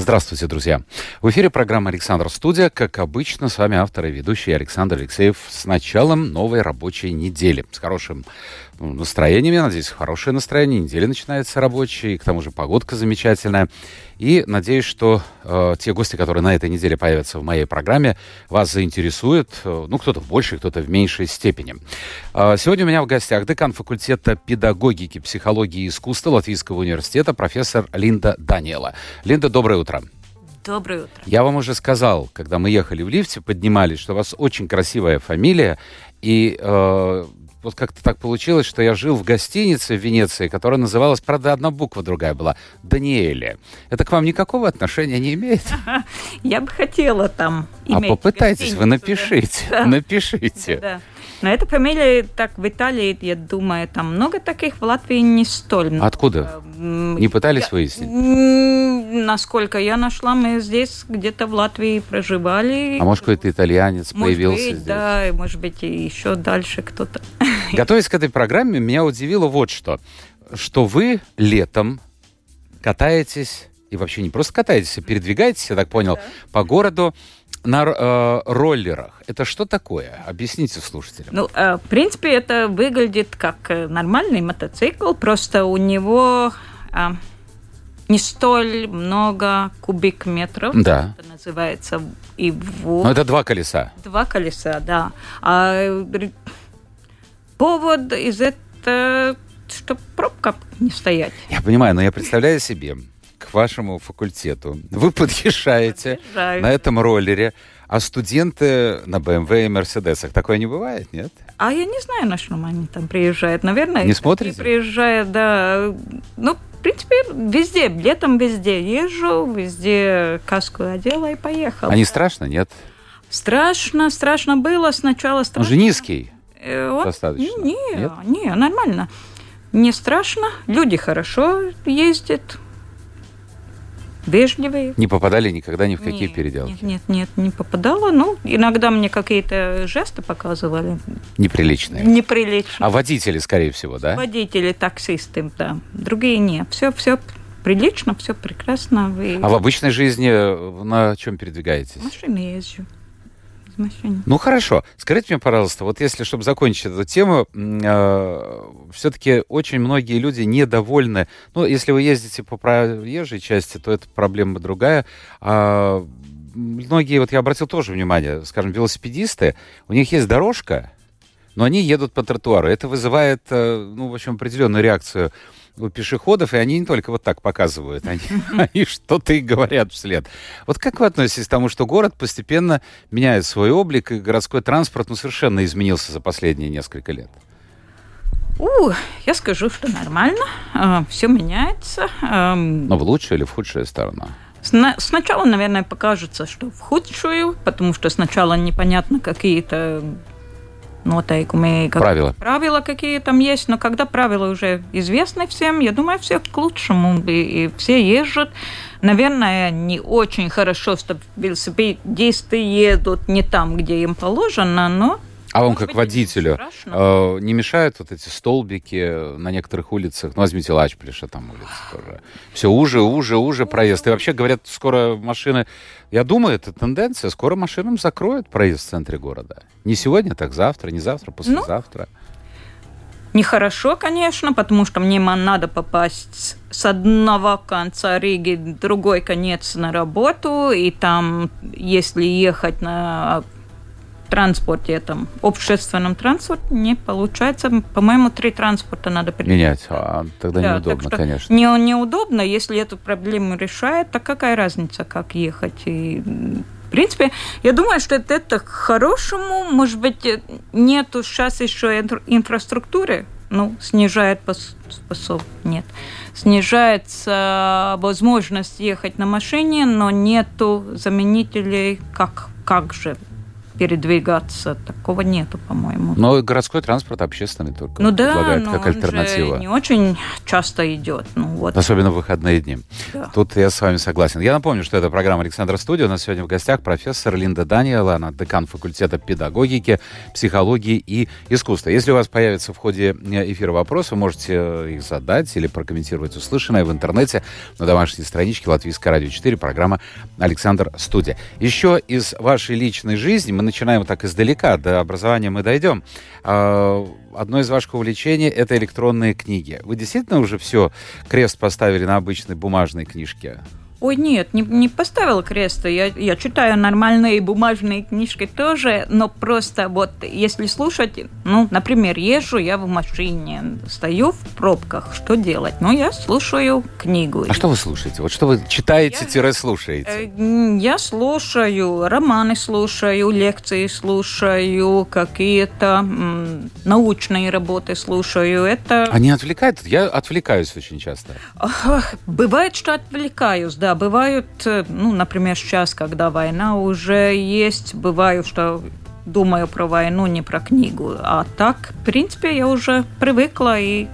Здравствуйте, друзья. В эфире программа «Александр Студия». Как обычно, с вами автор и ведущий Александр Алексеев с началом новой рабочей недели. С хорошим настроением, я надеюсь, хорошее настроение. Неделя начинается рабочая, и к тому же погодка замечательная. И надеюсь, что э, те гости, которые на этой неделе появятся в моей программе, вас заинтересуют. Э, ну, кто-то в большей, кто-то в меньшей степени. Э, сегодня у меня в гостях декан факультета педагогики, психологии и искусства Латвийского университета профессор Линда Даниэла. Линда, доброе утро. Доброе утро. Я вам уже сказал, когда мы ехали в лифте, поднимались, что у вас очень красивая фамилия. И э, вот как-то так получилось, что я жил в гостинице в Венеции, которая называлась, правда, одна буква другая была, Даниэле. Это к вам никакого отношения не имеет? Я бы хотела там а иметь А попытайтесь, вы напишите, напишите. Но эта фамилия, так, в Италии, я думаю, там много таких, в Латвии не столь много. Откуда? Не пытались я, выяснить? Насколько я нашла, мы здесь где-то в Латвии проживали. А может, какой-то итальянец может появился быть, здесь? Да, может быть, и еще дальше кто-то. Готовясь к этой программе, меня удивило вот что. Что вы летом катаетесь, и вообще не просто катаетесь, а передвигаетесь, я так понял, да. по городу на э, роллерах. Это что такое? Объясните слушателям. Ну, э, в принципе, это выглядит как э, нормальный мотоцикл, просто у него э, не столь много кубик метров. Да. Это называется и вот. Но это два колеса. Два колеса, да. А повод из этого, чтобы пробка не стоять. Я понимаю, но я представляю себе, к вашему факультету. Вы подъезжаете Подъезжаю. на этом роллере, а студенты на BMW и Мерседесах. Такое не бывает, нет? А я не знаю, на чем они там приезжают. Наверное, не смотрите? приезжают, да. Ну, в принципе, везде, летом везде езжу, везде каску одела и поехала. А не страшно, нет? Страшно, страшно было сначала. Страшно. Он же низкий. Э, вот, достаточно. Не, нет? не, нормально. Не страшно. Люди хорошо ездят вежливые. Не попадали никогда ни в какие нет, переделки? Нет, нет, нет, не попадала. Ну, иногда мне какие-то жесты показывали. Неприличные? Неприличные. А водители, скорее всего, да? Водители, таксисты, да. Другие нет. Все, все прилично, все прекрасно. Вы... А в обычной жизни на чем передвигаетесь? Машине езжу машине. Ну хорошо. Скажите мне, пожалуйста, вот если, чтобы закончить эту тему, э, все-таки очень многие люди недовольны. Ну, если вы ездите по проезжей части, то это проблема другая. А многие, вот я обратил тоже внимание, скажем, велосипедисты, у них есть дорожка, но они едут по тротуару. Это вызывает, э, ну, в общем, определенную реакцию у пешеходов, и они не только вот так показывают, они, они что-то и говорят вслед. Вот как вы относитесь к тому, что город постепенно меняет свой облик, и городской транспорт ну, совершенно изменился за последние несколько лет? У, я скажу, что нормально, э, все меняется. Э, Но в лучшую или в худшую сторону? Сначала, наверное, покажется, что в худшую, потому что сначала непонятно какие-то noteikumi. Как правила. Правила какие там есть, но когда правила уже известны всем, я думаю, все к лучшему, и, и все ездят. Наверное, не очень хорошо, что велосипедисты едут не там, где им положено, но а вам как водителю э, не мешают вот эти столбики на некоторых улицах? Ну, возьмите Лачплиша, там улица тоже. Все уже, уже, уже проезд. И вообще, говорят, скоро машины... Я думаю, это тенденция. Скоро машинам закроют проезд в центре города. Не сегодня, так завтра, не завтра, послезавтра. Ну, Нехорошо, конечно, потому что мне надо попасть с одного конца Риги в другой конец на работу, и там, если ехать на транспорте, этом общественном транспорте не получается. По-моему, три транспорта надо менять. А тогда да, неудобно, конечно. Не, неудобно, если эту проблему решает, так какая разница, как ехать? И, в принципе, я думаю, что это, это к хорошему. Может быть, нету сейчас еще инфраструктуры, ну, снижает способ, нет, снижается возможность ехать на машине, но нету заменителей, как, как же передвигаться. Такого нету, по-моему. Но городской транспорт общественный только ну, да, как альтернатива. не очень часто идет. Ну, вот. Особенно в выходные дни. Да. Тут я с вами согласен. Я напомню, что это программа Александра Студия. У нас сегодня в гостях профессор Линда Даниэла, она декан факультета педагогики, психологии и искусства. Если у вас появится в ходе эфира вопрос, вы можете их задать или прокомментировать услышанное в интернете на домашней страничке Латвийское радио 4, программа Александр Студия. Еще из вашей личной жизни мы начинаем так издалека, до образования мы дойдем. А, одно из ваших увлечений – это электронные книги. Вы действительно уже все крест поставили на обычной бумажной книжке? Ой, нет, не, не поставила креста. Я, я читаю нормальные бумажные книжки тоже, но просто вот если слушать, ну, например, езжу я в машине, стою в пробках, что делать? Ну, я слушаю книгу. А что вы слушаете? Вот что вы читаете-слушаете? Э, я слушаю романы, слушаю лекции, слушаю какие-то научные работы, слушаю. Это... Они отвлекают? Я отвлекаюсь очень часто. Бывает, что отвлекаюсь, да бывают, э, ну, например, сейчас, когда война уже есть, бываю, что думаю про войну, не про книгу. А так, в принципе, я уже привыкла и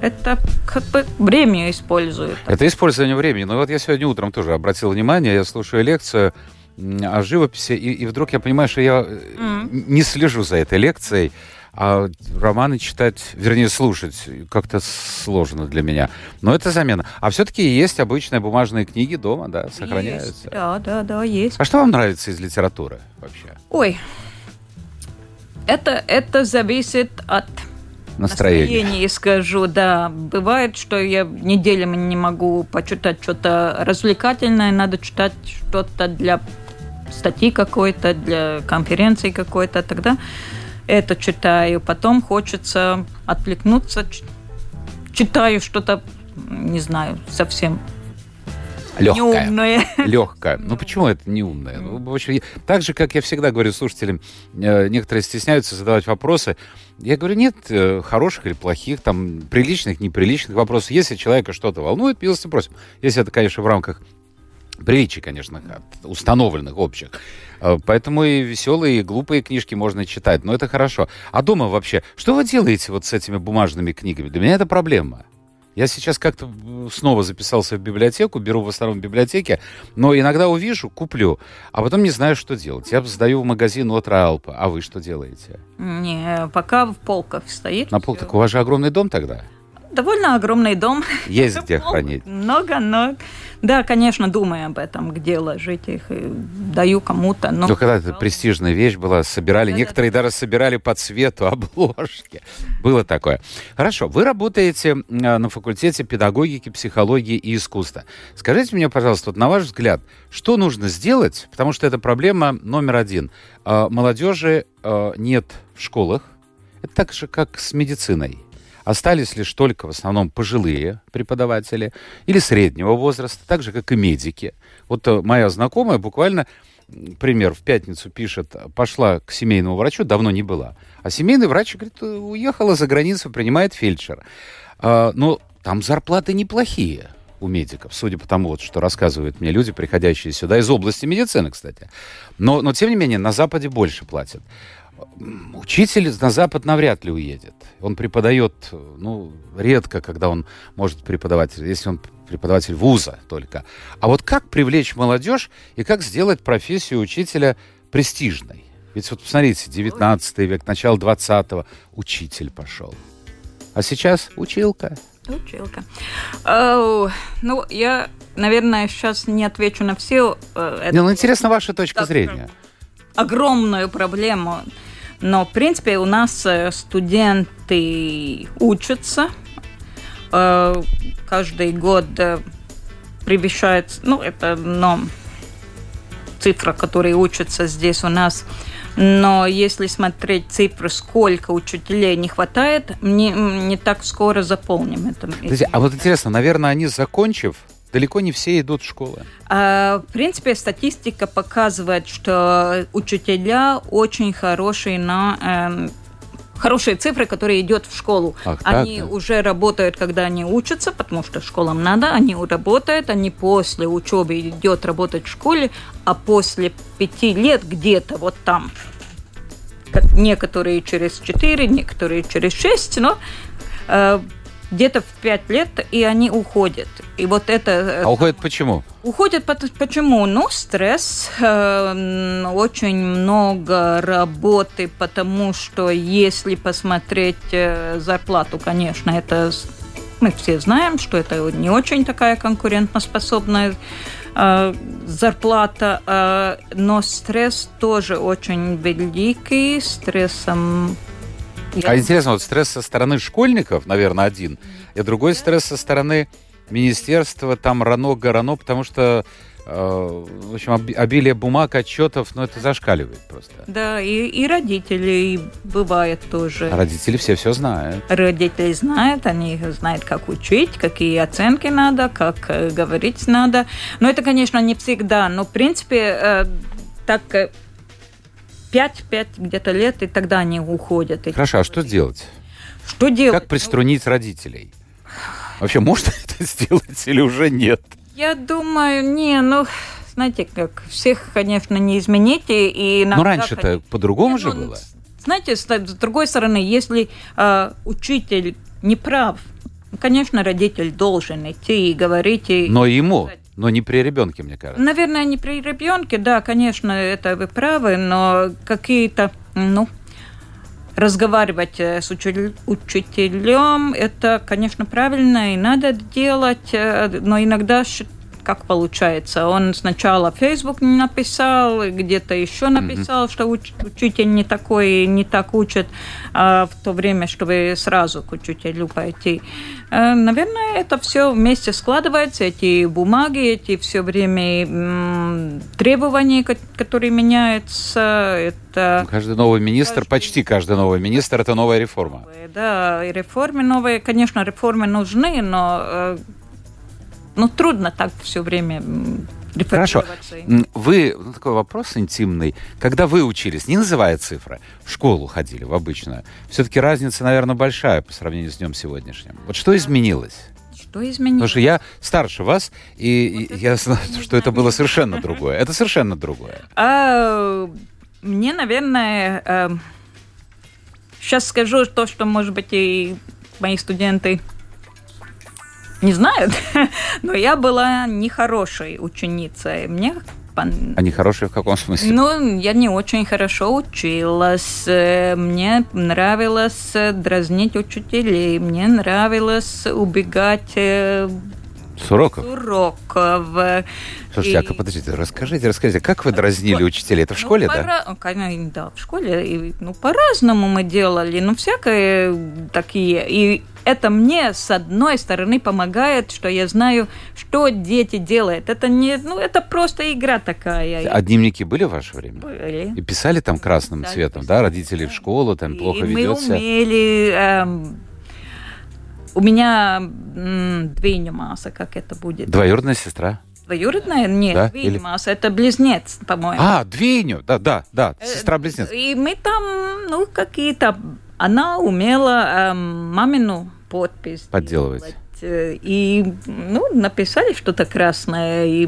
это как бы время используют. Это использование времени. Но вот я сегодня утром тоже обратил внимание, я слушаю лекцию о живописи, и, и вдруг я понимаю, что я mm. не слежу за этой лекцией. А романы читать, вернее, слушать как-то сложно для меня. Но это замена. А все-таки есть обычные бумажные книги дома, да, сохраняются? Есть. Да, да, да, есть. А что вам нравится из литературы вообще? Ой, это, это зависит от настроения. настроение, скажу, да. Бывает, что я неделями не могу почитать что-то развлекательное, надо читать что-то для статьи какой-то, для конференции какой-то, тогда это читаю, потом хочется отвлекнуться, читаю что-то, не знаю, совсем Легкая. Неумное. Легкая. Ну почему это неумное? Ну, в общем, так же, как я всегда говорю слушателям, э, некоторые стесняются задавать вопросы. Я говорю, нет э, хороших или плохих, там, приличных, неприличных вопросов. Если человека что-то волнует, милости просим. Если это, конечно, в рамках приличий, конечно, установленных общих. Э, поэтому и веселые, и глупые книжки можно читать, но это хорошо. А дома вообще, что вы делаете вот с этими бумажными книгами? Для меня это проблема. Я сейчас как-то снова записался в библиотеку, беру в основном библиотеки, но иногда увижу, куплю, а потом не знаю, что делать. Я сдаю в магазин от Раалпа. А вы что делаете? Не, пока в полках стоит. На полках. У вас же огромный дом тогда? Довольно огромный дом. Есть где хранить. Много, но... Да, конечно, думаю об этом, где ложить их, и даю кому-то. Но, но когда это престижная вещь была, собирали, да, некоторые да. даже собирали по цвету обложки. Было такое. Хорошо, вы работаете а, на факультете педагогики, психологии и искусства. Скажите мне, пожалуйста, вот на ваш взгляд, что нужно сделать, потому что это проблема номер один. А, молодежи а, нет в школах, это так же, как с медициной. Остались лишь только в основном пожилые преподаватели или среднего возраста, так же, как и медики. Вот э, моя знакомая буквально пример, в пятницу пишет, пошла к семейному врачу, давно не была. А семейный врач, говорит, уехала за границу, принимает фельдшер. А, но там зарплаты неплохие у медиков, судя по тому, вот, что рассказывают мне люди, приходящие сюда из области медицины, кстати. Но, но тем не менее, на Западе больше платят учитель на Запад навряд ли уедет. Он преподает, ну, редко, когда он может преподавать, если он преподаватель вуза только. А вот как привлечь молодежь и как сделать профессию учителя престижной? Ведь вот посмотрите, 19 век, начало 20-го, учитель пошел. А сейчас училка. Училка. Oh, ну, я, наверное, сейчас не отвечу на все. Uh, не, ну, интересна ваша точка так, зрения. Огромную проблему. Но, в принципе, у нас э, студенты учатся. Э, каждый год э, превышает, ну, это но цифра, которые учатся здесь у нас. Но если смотреть цифры, сколько учителей не хватает, не, не так скоро заполним это. Подожди, а вот интересно, наверное, они, закончив, далеко не все идут в школы. А, в принципе, статистика показывает, что учителя очень хорошие на э, хорошие цифры, которые идет в школу. Ах, они так, уже работают, когда они учатся, потому что школам надо, они работают, они после учебы идет работать в школе, а после пяти лет где-то вот там, некоторые через четыре, некоторые через шесть, но э, где-то в 5 лет, и они уходят. И вот это... Э, а уходят почему? Уходят почему? Ну, стресс, э, очень много работы, потому что если посмотреть э, зарплату, конечно, это мы все знаем, что это не очень такая конкурентоспособная э, зарплата, э, но стресс тоже очень великий, стрессом а интересно, вот стресс со стороны школьников, наверное, один, и другой стресс со стороны министерства, там рано-горано, потому что э, в общем, обилие бумаг, отчетов, ну, это зашкаливает просто. Да, и, и родители бывает тоже. А родители все все знают. Родители знают, они знают, как учить, какие оценки надо, как э, говорить надо. Но это, конечно, не всегда, но, в принципе, э, так 5-5 где-то лет, и тогда они уходят. Хорошо, а что делать? Что делать? Как приструнить родителей? Вообще, можно это сделать или уже нет? Я думаю, не, ну, знаете, как всех, конечно, не изменить. И Но раньше-то по-другому же ну, было. Знаете, с другой стороны, если э, учитель не прав, конечно, родитель должен идти и говорить. И... Но ему но не при ребенке, мне кажется. Наверное, не при ребенке, да, конечно, это вы правы, но какие-то, ну, разговаривать э, с учителем, это, конечно, правильно и надо делать, э, но иногда как получается. Он сначала в Facebook написал, где-то еще написал, mm-hmm. что уч- учитель не такой, не так учит, а в то время, чтобы сразу к учителю пойти. Э, наверное, это все вместе складывается, эти бумаги, эти все время требования, которые меняются. Это каждый новый министр, каждый... почти каждый новый министр, это новая реформа. Да, и реформы новые, конечно, реформы нужны, но э, ну, трудно так все время Хорошо. Вы, ну, такой вопрос интимный. Когда вы учились, не называя цифры, в школу ходили в обычную, все-таки разница, наверное, большая по сравнению с днем сегодняшним. Вот что изменилось? Что изменилось? Потому что я старше вас, и вот я знаю, что знаю. это было совершенно другое. Это совершенно другое. А, мне, наверное, сейчас скажу то, что, может быть, и мои студенты не знают, но я была нехорошей ученицей. Мне они хорошие в каком смысле? Ну, я не очень хорошо училась. Мне нравилось дразнить учителей. Мне нравилось убегать э, с уроков? С уроков. Слушайте, а и... а подождите, расскажите, расскажите, как вы дразнили учителей? Это в ну, школе, да? Конечно, да, в школе. И, ну, по-разному мы делали, ну, всякое такие. И это мне, с одной стороны, помогает, что я знаю, что дети делают. Это не, ну, это просто игра такая. А дневники были в ваше время? Были. И писали там красным писали, цветом, писали. да? Родители в школу, там и плохо ведется. мы умели... Эм, у меня масса, как это будет? Двоюродная сестра. Двоюродная? Нет, да? Или... Это близнец, по-моему. А, двойню, да, да, да, э, сестра-близнец. И мы там, ну, какие-то она умела э, мамину подпись подделывать. Делать. Э, и ну, написали что-то красное, и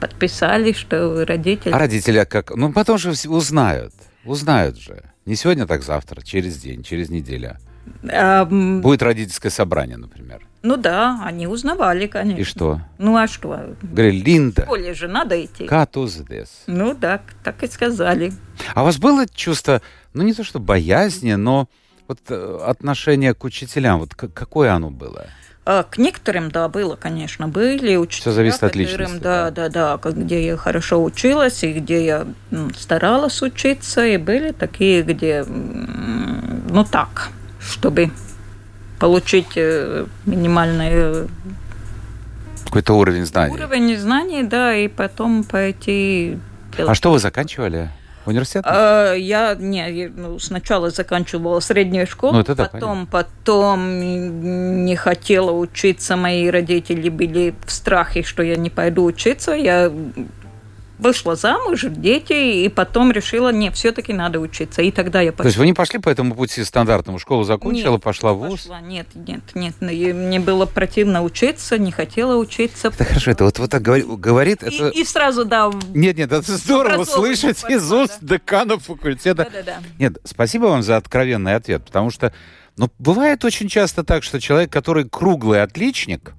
подписали, что родители... А родители как? Ну, потом же узнают. Узнают же. Не сегодня, так завтра, через день, через неделю. Будет родительское собрание, например. Ну да, они узнавали, конечно. И что? Ну а что? Говорили, Линда. В школе же надо идти. Катуздес. Ну да, так и сказали. А у вас было чувство, ну не то что боязни, но вот э, отношение к учителям, вот какое оно было? А, к некоторым, да, было, конечно, были учителя. Все зависит от личности. Да, да, да, да, где я хорошо училась и где я старалась учиться, и были такие, где, ну так, чтобы получить э, минимальный какой-то уровень знаний. Уровень знаний, да, и потом пойти. А что вы заканчивали? Университет? А, я не, ну, сначала заканчивала среднюю школу, ну, это потом, потом не хотела учиться. Мои родители были в страхе, что я не пойду учиться. Я вышла замуж, дети, и потом решила, не, все-таки надо учиться. И тогда я пошла. То есть вы не пошли по этому пути стандартному? Школу закончила, нет, пошла в ВУЗ? Пошла. Нет, нет, нет. Мне было противно учиться, не хотела учиться. Это хорошо, это вот, вот так говорит, и, это... И сразу, да. Нет, нет, это здорово слышать из уст да. деканов факультета. Да, да, да. Нет, спасибо вам за откровенный ответ, потому что ну, бывает очень часто так, что человек, который круглый отличник,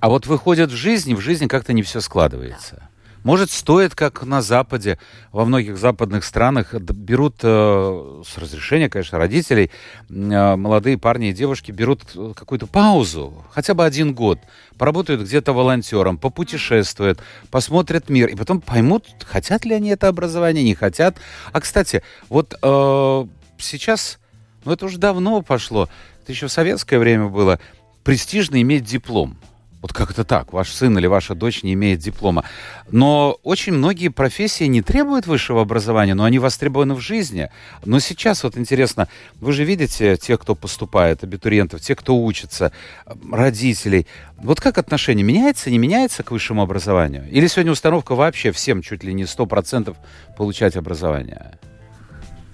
а вот выходит в жизнь, в жизни как-то не все складывается. Да. Может, стоит, как на Западе, во многих западных странах берут э, с разрешения, конечно, родителей, э, молодые парни и девушки берут какую-то паузу, хотя бы один год, поработают где-то волонтером, попутешествуют, посмотрят мир, и потом поймут, хотят ли они это образование, не хотят. А, кстати, вот э, сейчас, ну это уже давно пошло, это еще в советское время было, престижно иметь диплом. Вот как это так? Ваш сын или ваша дочь не имеет диплома. Но очень многие профессии не требуют высшего образования, но они востребованы в жизни. Но сейчас вот интересно, вы же видите тех, кто поступает, абитуриентов, тех, кто учится, родителей. Вот как отношение меняется, не меняется к высшему образованию? Или сегодня установка вообще всем чуть ли не 100% получать образование?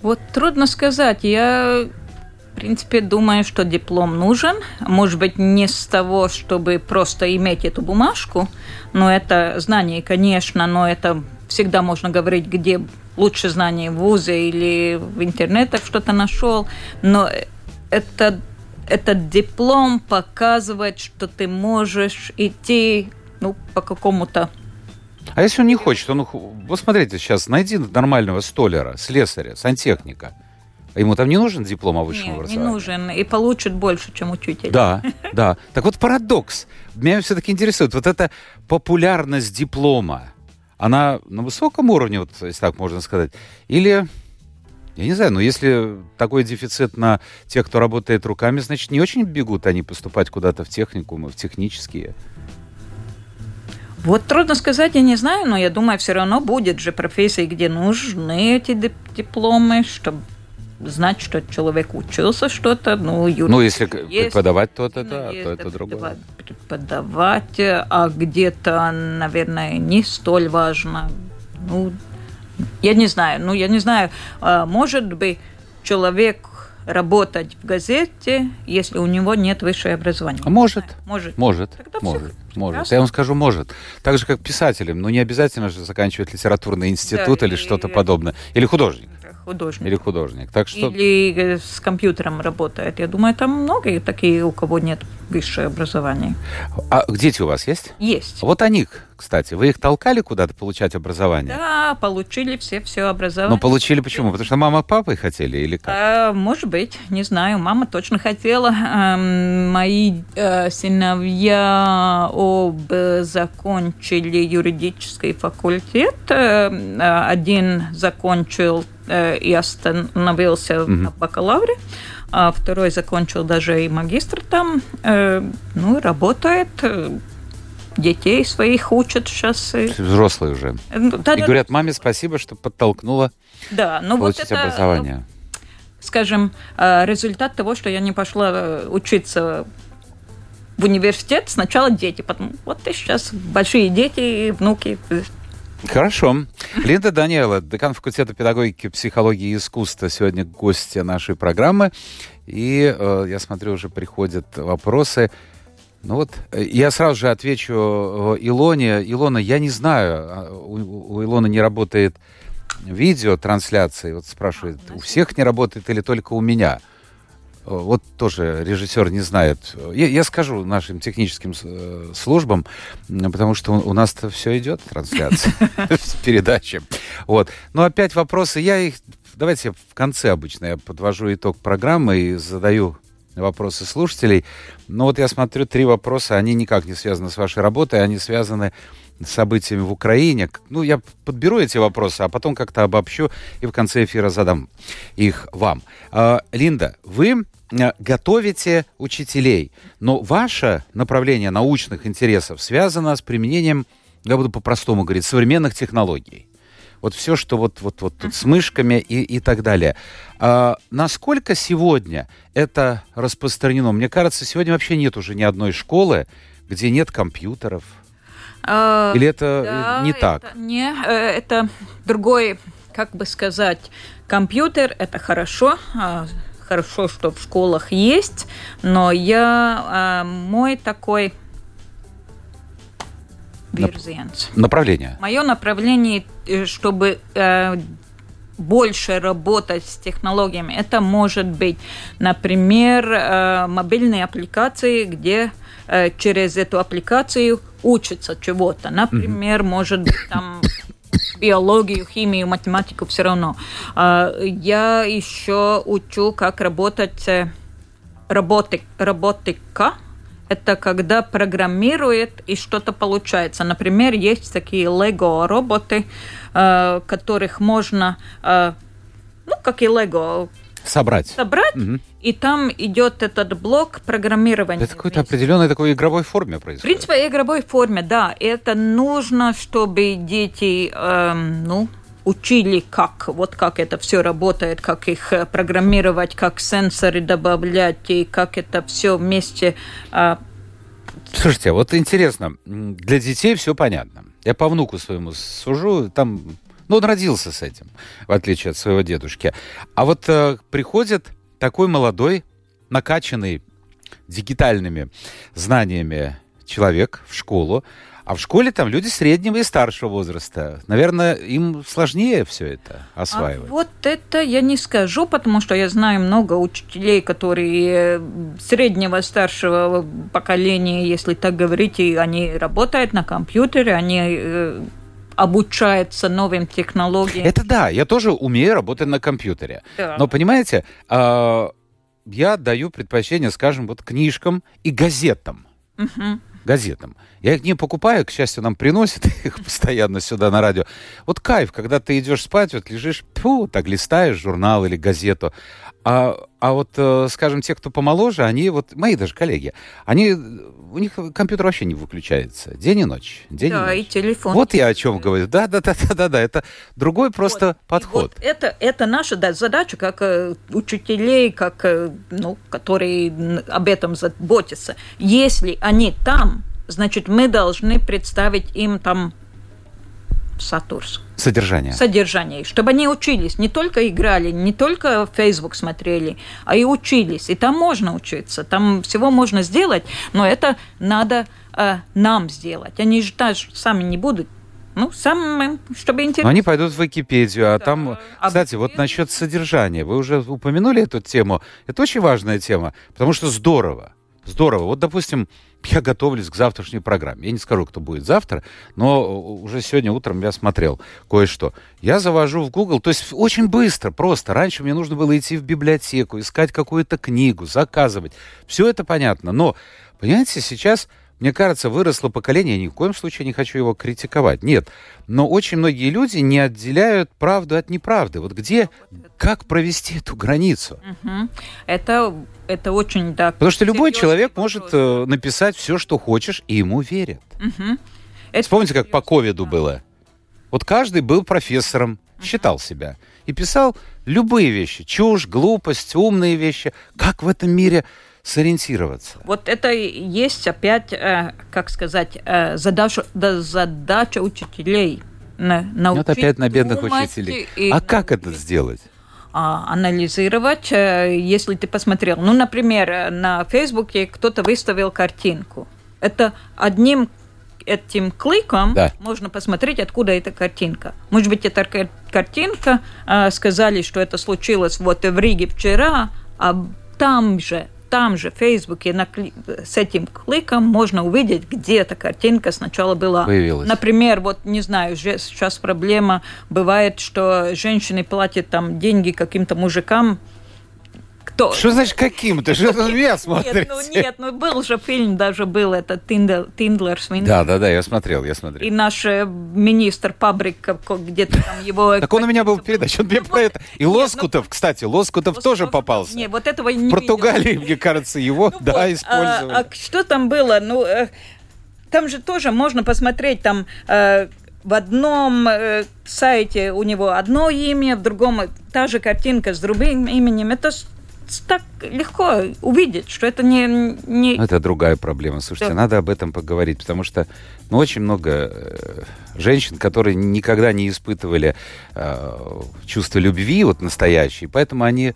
Вот трудно сказать. Я в принципе, думаю, что диплом нужен. Может быть, не с того, чтобы просто иметь эту бумажку, но это знание, конечно, но это всегда можно говорить, где лучше знание в ВУЗе или в интернете что-то нашел. Но это, этот диплом показывает, что ты можешь идти ну, по какому-то а если он не хочет, он... Вот смотрите, сейчас найди нормального столяра, слесаря, сантехника – ему там не нужен диплом о высшем Нет, образовании? не нужен. И получит больше, чем учитель. Да, да. Так вот парадокс. Меня все-таки интересует. Вот эта популярность диплома, она на высоком уровне, вот, если так можно сказать, или я не знаю, но если такой дефицит на тех, кто работает руками, значит, не очень бегут они поступать куда-то в техникумы, в технические. Вот трудно сказать, я не знаю, но я думаю, все равно будет же профессии, где нужны эти дипломы, чтобы знать, что человек учился что-то, ну, Ну, если есть, преподавать то-то, да, то это другое. Преподавать, а где-то, наверное, не столь важно. Ну, я не знаю, ну, я не знаю, а, может быть, человек работать в газете, если у него нет высшего образования. А может, может, может, Тогда может, может. Я вам скажу, может. Так же, как писателям, но не обязательно же заканчивать литературный институт да, или что-то подобное. Или художник художник. Или художник. Так что... Или э, с компьютером работает. Я думаю, там многие такие, у кого нет высшее образование. А дети у вас есть? Есть. Вот они, кстати, вы их толкали куда-то получать образование? Да, получили все все образование. Но получили почему? Потому что мама папа хотели или как? А, может быть, не знаю. Мама точно хотела. Эм, мои э, сыновья оба закончили юридический факультет. Э, один закончил э, и остановился угу. на бакалавре а второй закончил даже и магистр там, э, ну, работает, э, детей своих учат сейчас. Взрослые уже. Ну, да, и да, говорят, маме спасибо, что подтолкнула да, ну получить вот это, образование. Скажем, э, результат того, что я не пошла э, учиться в университет, сначала дети, потом вот и сейчас большие дети, внуки, Хорошо. Линда Даниэла, декан факультета педагогики, психологии и искусства, сегодня гостья нашей программы. И э, я смотрю, уже приходят вопросы. Ну вот, э, я сразу же отвечу э, Илоне. Илона, я не знаю, а, у, у Илоны не работает видеотрансляции. Вот спрашивает, у всех не работает или только у меня? Вот тоже режиссер не знает. Я, я скажу нашим техническим э, службам, потому что у, у нас-то все идет, трансляция, передачи. Вот. Но опять вопросы. Я их... Давайте в конце обычно я подвожу итог программы и задаю вопросы слушателей. Но вот я смотрю, три вопроса, они никак не связаны с вашей работой, они связаны с событиями в Украине. Ну, я подберу эти вопросы, а потом как-то обобщу и в конце эфира задам их вам. А, Линда, вы Э, готовите учителей, но ваше направление научных интересов связано с применением, я буду по-простому говорить, современных технологий. Вот все, что вот, вот, вот тут с мышками и, и так далее. А, насколько сегодня это распространено? Мне кажется, сегодня вообще нет уже ни одной школы, где нет компьютеров, А, Или это да, не так? Это, не, это другой, как бы сказать, компьютер, это хорошо, хорошо, что в школах есть, но я мой такой. Направление. Мое направление, чтобы больше работать с технологиями. Это может быть, например, э, мобильные аппликации, где э, через эту аппликацию учатся чего-то. Например, mm-hmm. может быть там биологию, химию, математику все равно. А, я еще учу, как работать э, работы, роботика. Это когда программирует и что-то получается. Например, есть такие лего-роботы, Э, которых можно, э, ну, как и Лего, собрать. Собрать, угу. и там идет этот блок программирования. Это какой-то определенной такой игровой форме происходит. В принципе, игровой форме, да. Это нужно, чтобы дети, эм, ну, учили, как, вот как это все работает, как их э, программировать, как сенсоры добавлять, и как это все вместе. Э... Слушайте, вот интересно, для детей все понятно. Я по внуку своему сужу, там, ну, он родился с этим, в отличие от своего дедушки. А вот э, приходит такой молодой, накачанный дигитальными знаниями человек в школу, а в школе там люди среднего и старшего возраста. Наверное, им сложнее все это осваивать. А вот это я не скажу, потому что я знаю много учителей, которые среднего старшего поколения, если так говорить, и они работают на компьютере, они э, обучаются новым технологиям. Это да, я тоже умею работать на компьютере. Да. Но понимаете, э, я даю предпочтение, скажем, вот книжкам и газетам. Угу газетам. Я их не покупаю, к счастью, нам приносят их постоянно сюда на радио. Вот кайф, когда ты идешь спать, вот лежишь, фу, так листаешь журнал или газету. А, а вот, э, скажем, те, кто помоложе, они вот, мои даже коллеги, они, у них компьютер вообще не выключается. День и ночь. День да, и, ночь. и телефон. Вот я о чем говорю. Да, да, да, да, да, да. Это другой просто вот. подход. вот это, это наша да, задача, как э, учителей, как, э, ну, которые об этом заботятся. Если они там, значит, мы должны представить им там Сатурс. Содержание. Содержание. Чтобы они учились, не только играли, не только Facebook смотрели, а и учились. И там можно учиться, там всего можно сделать, но это надо э, нам сделать. Они же даже сами не будут ну, самым, чтобы интересно. Но они пойдут в Википедию, а да. там, кстати, вот насчет содержания. Вы уже упомянули эту тему. Это очень важная тема, потому что здорово. Здорово. Вот, допустим, я готовлюсь к завтрашней программе. Я не скажу, кто будет завтра, но уже сегодня утром я смотрел кое-что. Я завожу в Google, то есть очень быстро, просто. Раньше мне нужно было идти в библиотеку, искать какую-то книгу, заказывать. Все это понятно. Но, понимаете, сейчас мне кажется, выросло поколение, я ни в коем случае не хочу его критиковать. Нет. Но очень многие люди не отделяют правду от неправды. Вот где, как провести эту границу? Угу. Это, это очень, да. Потому что любой человек вопрос. может э, написать все, что хочешь, и ему верят. Угу. Это Вспомните, как по ковиду было. Вот каждый был профессором, считал себя. И писал любые вещи. Чушь, глупость, умные вещи. Как в этом мире сориентироваться. Вот это есть опять, э, как сказать, э, задача, задача учителей. Научить вот опять на бедных учителей. А как это сделать? А, анализировать, э, если ты посмотрел. Ну, например, на Фейсбуке кто-то выставил картинку. Это одним этим кликом да. можно посмотреть, откуда эта картинка. Может быть, эта картинка, сказали, что это случилось вот в Риге вчера, а там же там же в Фейсбуке на, с этим кликом можно увидеть, где эта картинка сначала была. Появилась. Например, вот не знаю, сейчас проблема бывает, что женщины платят там деньги каким-то мужикам, кто? Что значит каким-то? Что на меня смотрите? Нет, ну нет, ну был же фильм, даже был это Тиндлер Свинтон. Да, да, да, я смотрел, я смотрел. И наш э, министр Пабрик где-то там его... Так он у меня был в передаче, он мне про это... И ну, Лоскутов, кстати, Лоскутов тоже попался. Нет, вот этого не В Португалии, мне кажется, его, ну да, использовали. А что там было? Ну, э, там же тоже можно посмотреть, там э, в одном э, сайте у него одно имя, в другом та же картинка с другим именем. Это так легко увидеть, что это не... не... Это другая проблема. Слушайте, да. надо об этом поговорить, потому что ну, очень много э, женщин, которые никогда не испытывали э, чувство любви, вот настоящей, поэтому они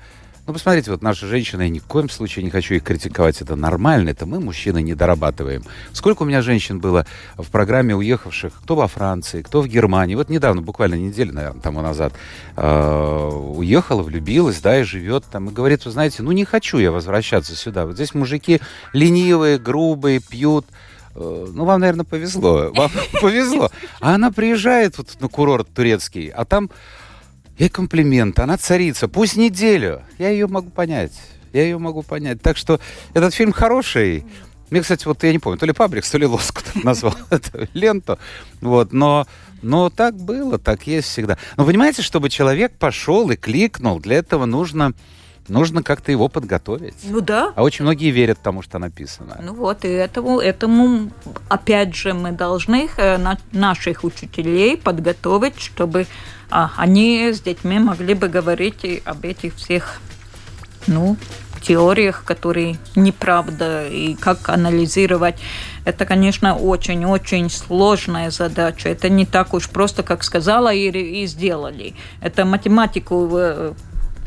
ну, посмотрите, вот наши женщины, я ни в коем случае не хочу их критиковать, это нормально, это мы, мужчины, не дорабатываем. Сколько у меня женщин было в программе уехавших, кто во Франции, кто в Германии, вот недавно, буквально неделю, наверное, тому назад, э, уехала, влюбилась, да, и живет там, и говорит, вы знаете, ну, не хочу я возвращаться сюда, вот здесь мужики ленивые, грубые, пьют, э, ну, вам, наверное, повезло. Вам повезло. А она приезжает вот на курорт турецкий, а там Ей комплимент, она царица, пусть неделю. Я ее могу понять. Я ее могу понять. Так что этот фильм хороший. Мне, кстати, вот я не помню, то ли Пабрикс, то ли Лоскут назвал эту ленту. Вот, но, но так было, так есть всегда. Но понимаете, чтобы человек пошел и кликнул, для этого нужно нужно как-то его подготовить. Ну да. А очень многие верят тому, что написано. Ну вот, и этому, этому опять же, мы должны э, наших учителей подготовить, чтобы они с детьми могли бы говорить об этих всех, ну, теориях, которые неправда, и как анализировать. Это, конечно, очень-очень сложная задача. Это не так уж просто, как сказала и, и сделали. Это математику э,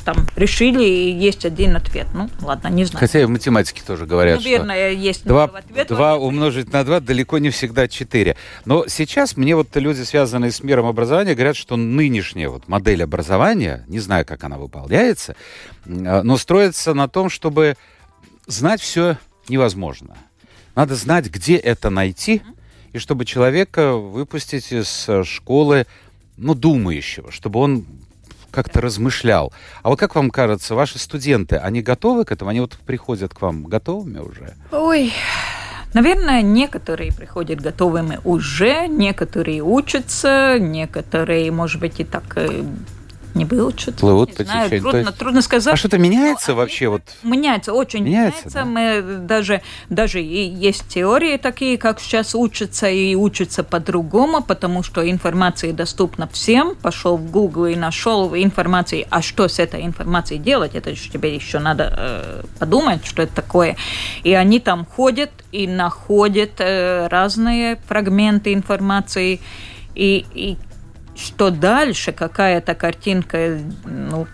там решили, и есть один ответ. Ну, ладно, не знаю. Хотя и в математике тоже говорят, Наверное, что есть два, ответ. Два умножить на два далеко не всегда четыре. Но сейчас мне вот люди, связанные с миром образования, говорят, что нынешняя вот модель образования, не знаю, как она выполняется, а, но строится на том, чтобы знать все невозможно. Надо знать, где это найти, и чтобы человека выпустить из школы, ну, думающего, чтобы он как-то размышлял. А вот как вам кажется, ваши студенты, они готовы к этому? Они вот приходят к вам готовыми уже? Ой, Наверное, некоторые приходят готовыми уже, некоторые учатся, некоторые, может быть, и так э, не выучат. Плывут по знаю, Трудно, есть... трудно сказать. А что-то меняется Но, вообще? Вот... Меняется, очень меняется. меняется. Да? Мы даже, даже и есть теории такие, как сейчас учатся, и учатся по-другому, потому что информация доступна всем. Пошел в Google и нашел информацию, а что с этой информацией делать? Это же тебе еще надо э, подумать, что это такое. И они там ходят и находят э, разные фрагменты информации. И, и что дальше, какая-то картинка ну,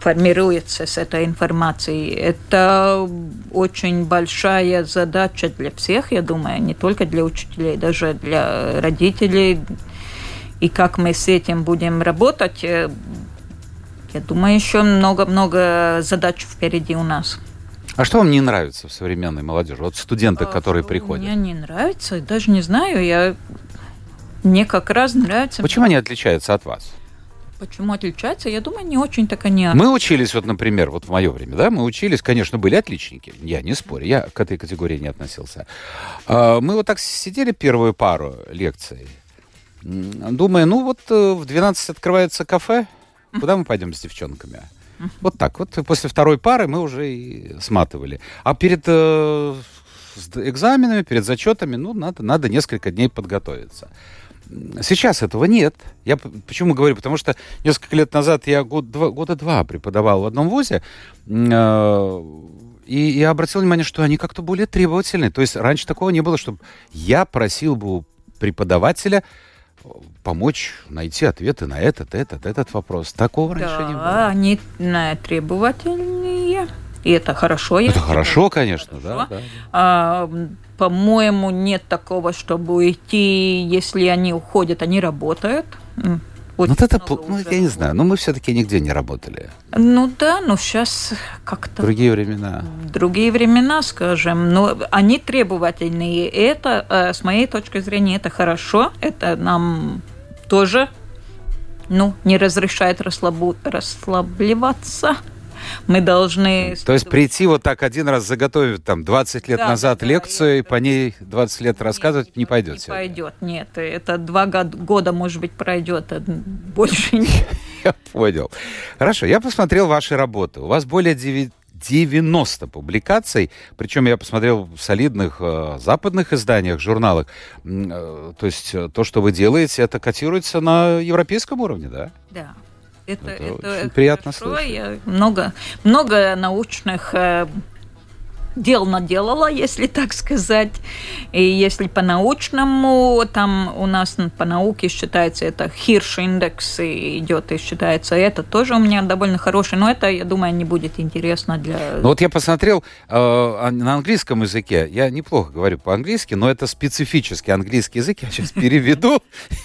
формируется с этой информацией. Это очень большая задача для всех, я думаю, не только для учителей, даже для родителей. И как мы с этим будем работать, э, я думаю, еще много-много задач впереди у нас. А что вам не нравится в современной молодежи? Вот студенты, а, которые приходят. Мне не нравится, даже не знаю. Я мне как раз нравится. Почему они отличаются от вас? Почему отличаются? Я думаю, не очень так они. Мы учились, вот, например, вот в мое время, да, мы учились, конечно, были отличники. Я не спорю, я к этой категории не относился. А, мы вот так сидели первую пару лекций, думая, ну вот э, в 12 открывается кафе, куда мы пойдем с девчонками? Вот так вот. После второй пары мы уже и сматывали. А перед э, экзаменами, перед зачетами, ну, надо, надо несколько дней подготовиться. Сейчас этого нет. Я почему говорю? Потому что несколько лет назад я год, два, года два преподавал в одном вузе, э, и я обратил внимание, что они как-то более требовательны. То есть раньше такого не было, чтобы я просил бы преподавателя помочь найти ответы на этот, этот, этот вопрос. Такого да, раньше не было. они требовательные. И это хорошо. Это хорошо, конечно, хорошо. да. да. А, по-моему, нет такого, чтобы уйти, если они уходят, они работают. Очень вот это, ну, я не знаю, но мы все-таки нигде не работали. Ну да, но сейчас как-то... Другие времена. Другие времена, скажем. Но они требовательные. И это, э, с моей точки зрения, это хорошо. Это нам тоже ну, не разрешает расслабу... расслабливаться мы должны... То есть прийти вот так один раз заготовить там 20 лет да, назад да, лекцию и по ней 20 лет рассказывать не, не пойдет? Не пойдет, нет. Это два года, может быть, пройдет, а больше не. Я понял. Хорошо, я посмотрел ваши работы. У вас более 9 90 публикаций, причем я посмотрел в солидных э, западных изданиях, журналах. Э, то есть э, то, что вы делаете, это котируется на европейском уровне, да? Да. Это, это, это очень приятно хорошо. слышать. Я много, много научных э, дел наделала, если так сказать. И если по-научному, там у нас по науке считается это Хирш индекс идет и считается это тоже у меня довольно хороший, но это, я думаю, не будет интересно для... Ну вот я посмотрел э, на английском языке, я неплохо говорю по-английски, но это специфический английский язык, я сейчас переведу.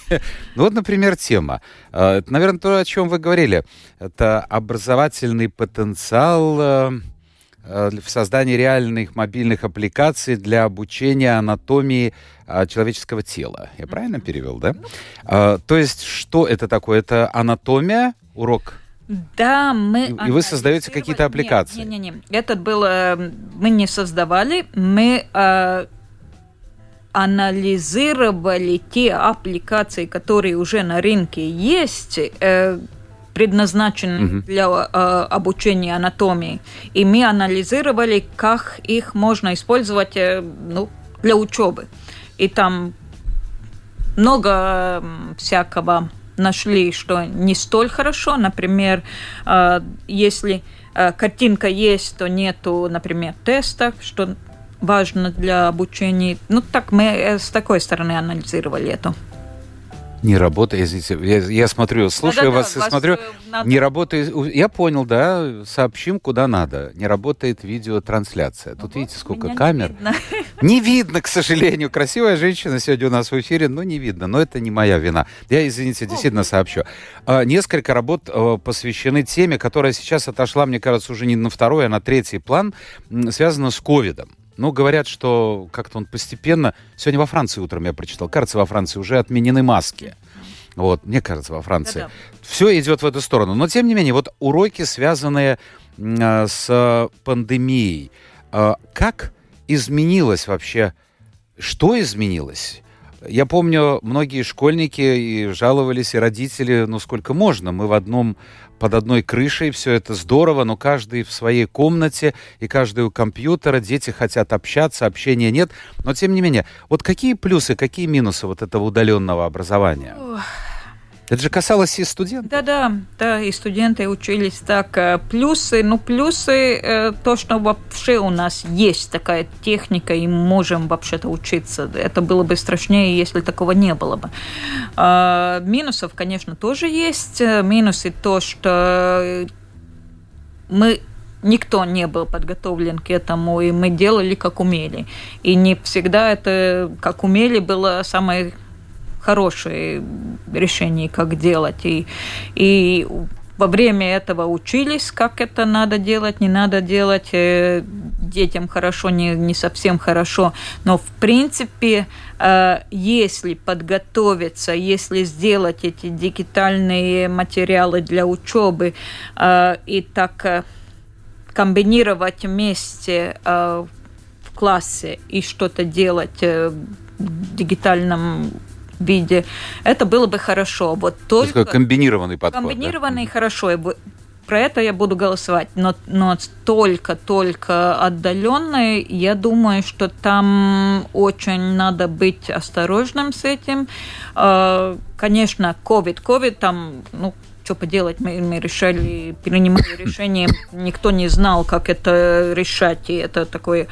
Ну вот, например, тема. Э, наверное, то, о чем вы говорили. Это образовательный потенциал Э, в создании реальных мобильных аппликаций для обучения анатомии а, человеческого тела. Я правильно перевел, да? А, то есть, что это такое? Это анатомия, урок? Да, мы... И, и вы создаете какие-то аппликации? Нет, нет, нет. Этот был... Э, мы не создавали, мы э, анализировали те аппликации, которые уже на рынке есть, э, предназначены угу. для э, обучения анатомии. И мы анализировали, как их можно использовать э, ну, для учебы. И там много всякого нашли, что не столь хорошо. Например, э, если э, картинка есть, то нету, например, теста, что важно для обучения. Ну, так мы э, с такой стороны анализировали это не работает. Я, я смотрю, слушаю да, вас да, и смотрю, надо... не работает. Я понял, да, сообщим, куда надо. Не работает видеотрансляция. Тут вот, видите, сколько камер. Не видно. не видно, к сожалению. Красивая женщина сегодня у нас в эфире, но не видно. Но это не моя вина. Я, извините, действительно сообщу. А, несколько работ а, посвящены теме, которая сейчас отошла, мне кажется, уже не на второй, а на третий план, связана с ковидом. Ну, говорят, что как-то он постепенно... Сегодня во Франции утром я прочитал. Кажется, во Франции уже отменены маски. Вот, мне кажется, во Франции. Да-да. Все идет в эту сторону. Но, тем не менее, вот уроки, связанные э, с пандемией. Э, как изменилось вообще? Что изменилось? Я помню, многие школьники и жаловались, и родители, ну сколько можно. Мы в одном под одной крышей, все это здорово, но каждый в своей комнате, и каждый у компьютера, дети хотят общаться, общения нет. Но тем не менее, вот какие плюсы, какие минусы вот этого удаленного образования? Это же касалось и студентов. Да-да, да, и студенты учились так. Э, плюсы, ну плюсы, э, то, что вообще у нас есть такая техника, и можем вообще-то учиться. Это было бы страшнее, если такого не было бы. А, минусов, конечно, тоже есть. Минусы то, что мы никто не был подготовлен к этому, и мы делали как умели. И не всегда это как умели было самое хорошие решения, как делать. И, и во время этого учились, как это надо делать, не надо делать. Э, детям хорошо, не, не совсем хорошо. Но в принципе, э, если подготовиться, если сделать эти дигитальные материалы для учебы э, и так комбинировать вместе в классе и что-то делать в дигитальном виде, это было бы хорошо. Вот только... комбинированный подход. Комбинированный да? хорошо. Про это я буду голосовать. Но, но только-только отдаленный, я думаю, что там очень надо быть осторожным с этим. А, конечно, COVID, COVID там, ну, что поделать, мы, мы решали, принимали решение, никто не знал, как это решать, и это такое,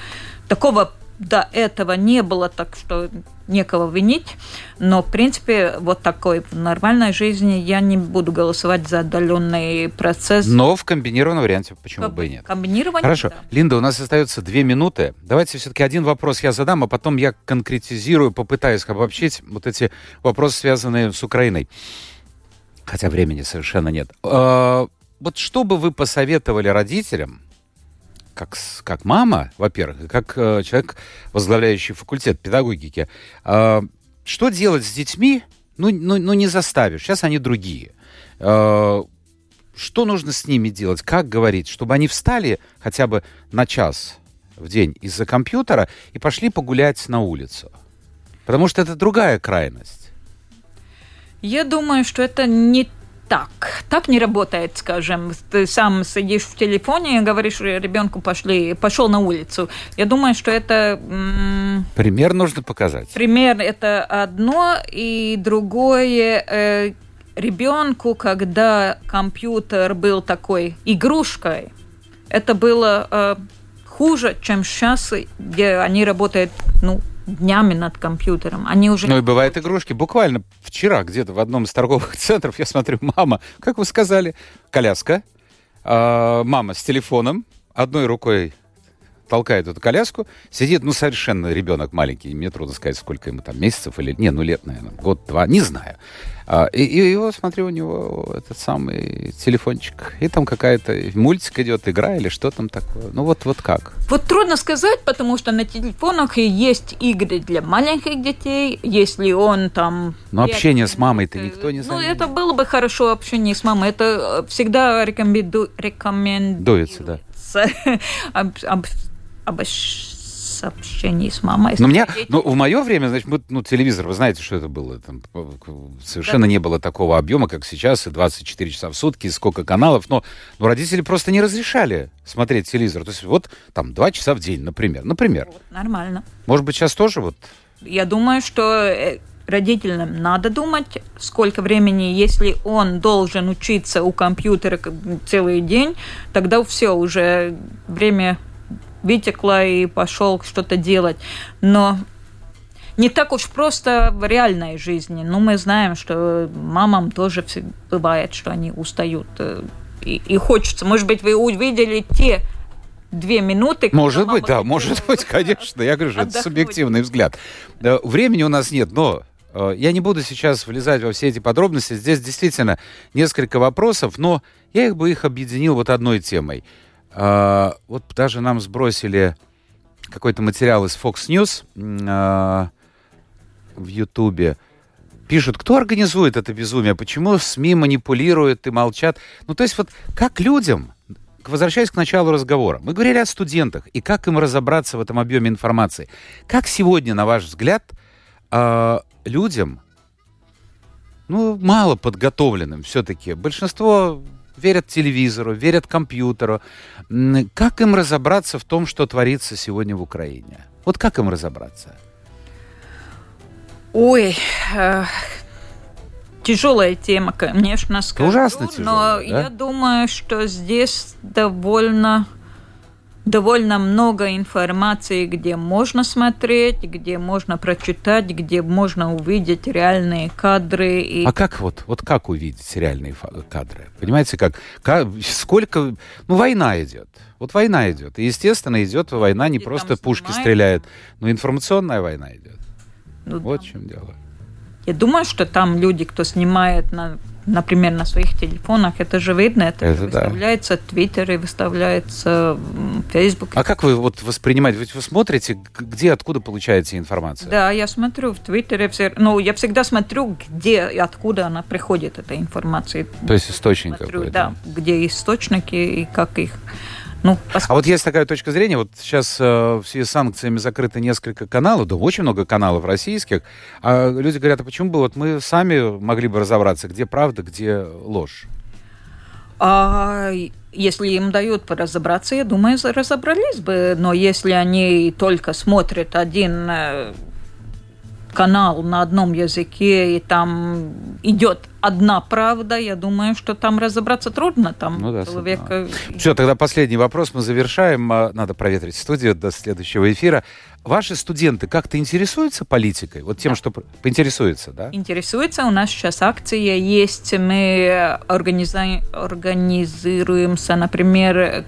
такого до этого не было, так что некого винить, но, в принципе, вот такой в нормальной жизни я не буду голосовать за отдаленный процесс. Но в комбинированном варианте почему Ком- бы и нет? Комбинирование, Хорошо. Да. Линда, у нас остается две минуты. Давайте все-таки один вопрос я задам, а потом я конкретизирую, попытаюсь обобщить вот эти вопросы, связанные с Украиной. Хотя времени совершенно нет. А, вот что бы вы посоветовали родителям, как, как мама, во-первых, как э, человек, возглавляющий факультет педагогики, э, что делать с детьми, ну, ну, ну не заставишь, сейчас они другие. Э, что нужно с ними делать, как говорить, чтобы они встали хотя бы на час в день из-за компьютера и пошли погулять на улицу? Потому что это другая крайность. Я думаю, что это не так. Так не работает, скажем. Ты сам сидишь в телефоне и говоришь ребенку пошли, пошел на улицу. Я думаю, что это... Пример нужно показать. Пример это одно, и другое... Э, ребенку, когда компьютер был такой игрушкой, это было э, хуже, чем сейчас, где они работают, ну, днями над компьютером. Они уже... Ну и бывают игрушки. Буквально вчера где-то в одном из торговых центров я смотрю, мама, как вы сказали, коляска, э, мама с телефоном, одной рукой толкает эту коляску, сидит, ну, совершенно ребенок маленький, мне трудно сказать, сколько ему там, месяцев или... Не, ну, лет, наверное, год-два, не знаю. А, и, и его, смотрю, у него этот самый телефончик. И там какая-то мультик идет, игра или что там такое. Ну вот, вот как? Вот трудно сказать, потому что на телефонах есть игры для маленьких детей. Если он там... Но общение с мамой-то никто не знает. Ну, это было бы хорошо общение с мамой. Это всегда рекоменду... рекомендуется. да. об, об, об общении с мамой. Но меня, ну, в мое время, значит, мы, ну, телевизор, вы знаете, что это было? Там, совершенно да. не было такого объема, как сейчас, и 24 часа в сутки, и сколько каналов. Но, но родители просто не разрешали смотреть телевизор. То есть вот там 2 часа в день, например. Например. Вот, нормально. Может быть, сейчас тоже вот? Я думаю, что э, родителям надо думать, сколько времени, если он должен учиться у компьютера целый день, тогда все, уже время вытекла и пошел что-то делать. Но не так уж просто в реальной жизни. Но мы знаем, что мамам тоже бывает, что они устают. Э, и, и хочется. Может быть, вы увидели те две минуты. Может быть, да, может быть, конечно. Я говорю, это субъективный взгляд. Времени у нас нет, но э, я не буду сейчас влезать во все эти подробности. Здесь действительно несколько вопросов, но я их бы их объединил вот одной темой. А, вот даже нам сбросили какой-то материал из Fox News а, в Ютубе. Пишут, кто организует это безумие, почему СМИ манипулируют и молчат. Ну, то есть вот как людям, возвращаясь к началу разговора, мы говорили о студентах и как им разобраться в этом объеме информации. Как сегодня, на ваш взгляд, э, людям, ну, мало подготовленным все-таки, большинство верят телевизору, верят компьютеру. Как им разобраться в том, что творится сегодня в Украине? Вот как им разобраться? Ой, э, тяжелая тема, конечно, скажу. Ужасно тяжелая, Но да? я думаю, что здесь довольно довольно много информации, где можно смотреть, где можно прочитать, где можно увидеть реальные кадры. И... А как вот, вот как увидеть реальные кадры? Понимаете, как, как сколько, ну война идет. Вот война идет. И, естественно, идет война не и просто пушки снимают. стреляют, но информационная война идет. Ну, вот там... в чем дело. Я думаю, что там люди, кто снимает на например, на своих телефонах, это же видно, это, это выставляется да. в Твиттере, выставляется в Фейсбуке. А как вы вот воспринимаете? Ведь вы смотрите, где, откуда получаете информацию? Да, я смотрю в Твиттере, ну, я всегда смотрю, где и откуда она приходит, эта информация. То есть источник смотрю, Да, где источники и как их ну, а вот есть такая точка зрения, вот сейчас э, в связи с санкциями закрыто несколько каналов, да очень много каналов российских, а люди говорят, а почему бы вот мы сами могли бы разобраться, где правда, где ложь? А если им дают разобраться, я думаю, разобрались бы. Но если они только смотрят один э, канал на одном языке, и там идет одна правда, я думаю, что там разобраться трудно. Там ну, да, человека... Все, тогда последний вопрос мы завершаем. А, надо проветрить студию до следующего эфира. Ваши студенты как-то интересуются политикой? Вот тем, да. что поинтересуются, да? Интересуются. У нас сейчас акция есть. Мы организа... организируемся, например,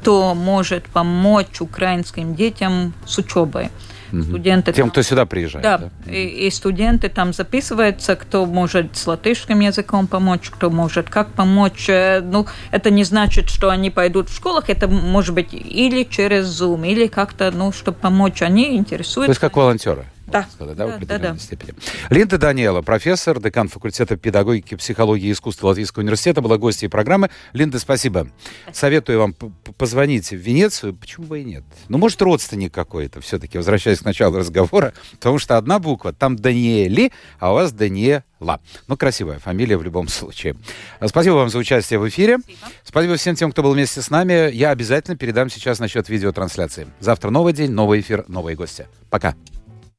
кто может помочь украинским детям с учебой. Угу. Студенты Тем, там, кто сюда приезжает. Да, да? И, и студенты там записываются, кто может с латышским языком помочь, кто может как помочь. Э, ну, это не значит, что они пойдут в школах, это может быть или через Zoom, или как-то, ну, чтобы помочь. Они интересуются. То есть как волонтеры? Да, сказать, да, да, да, да. степени. Линда Даниэла, профессор, декан факультета педагогики, психологии и искусства Латвийского университета, была гостьей программы. Линда, спасибо. спасибо. Советую вам позвонить в Венецию. Почему бы и нет? Ну, может, родственник какой-то все-таки, возвращаясь к началу разговора, потому что одна буква, там Даниэли, а у вас Даниэла. Ну, красивая фамилия в любом случае. Спасибо вам за участие в эфире. Спасибо. Спасибо всем тем, кто был вместе с нами. Я обязательно передам сейчас насчет видеотрансляции. Завтра новый день, новый эфир, новые гости. Пока.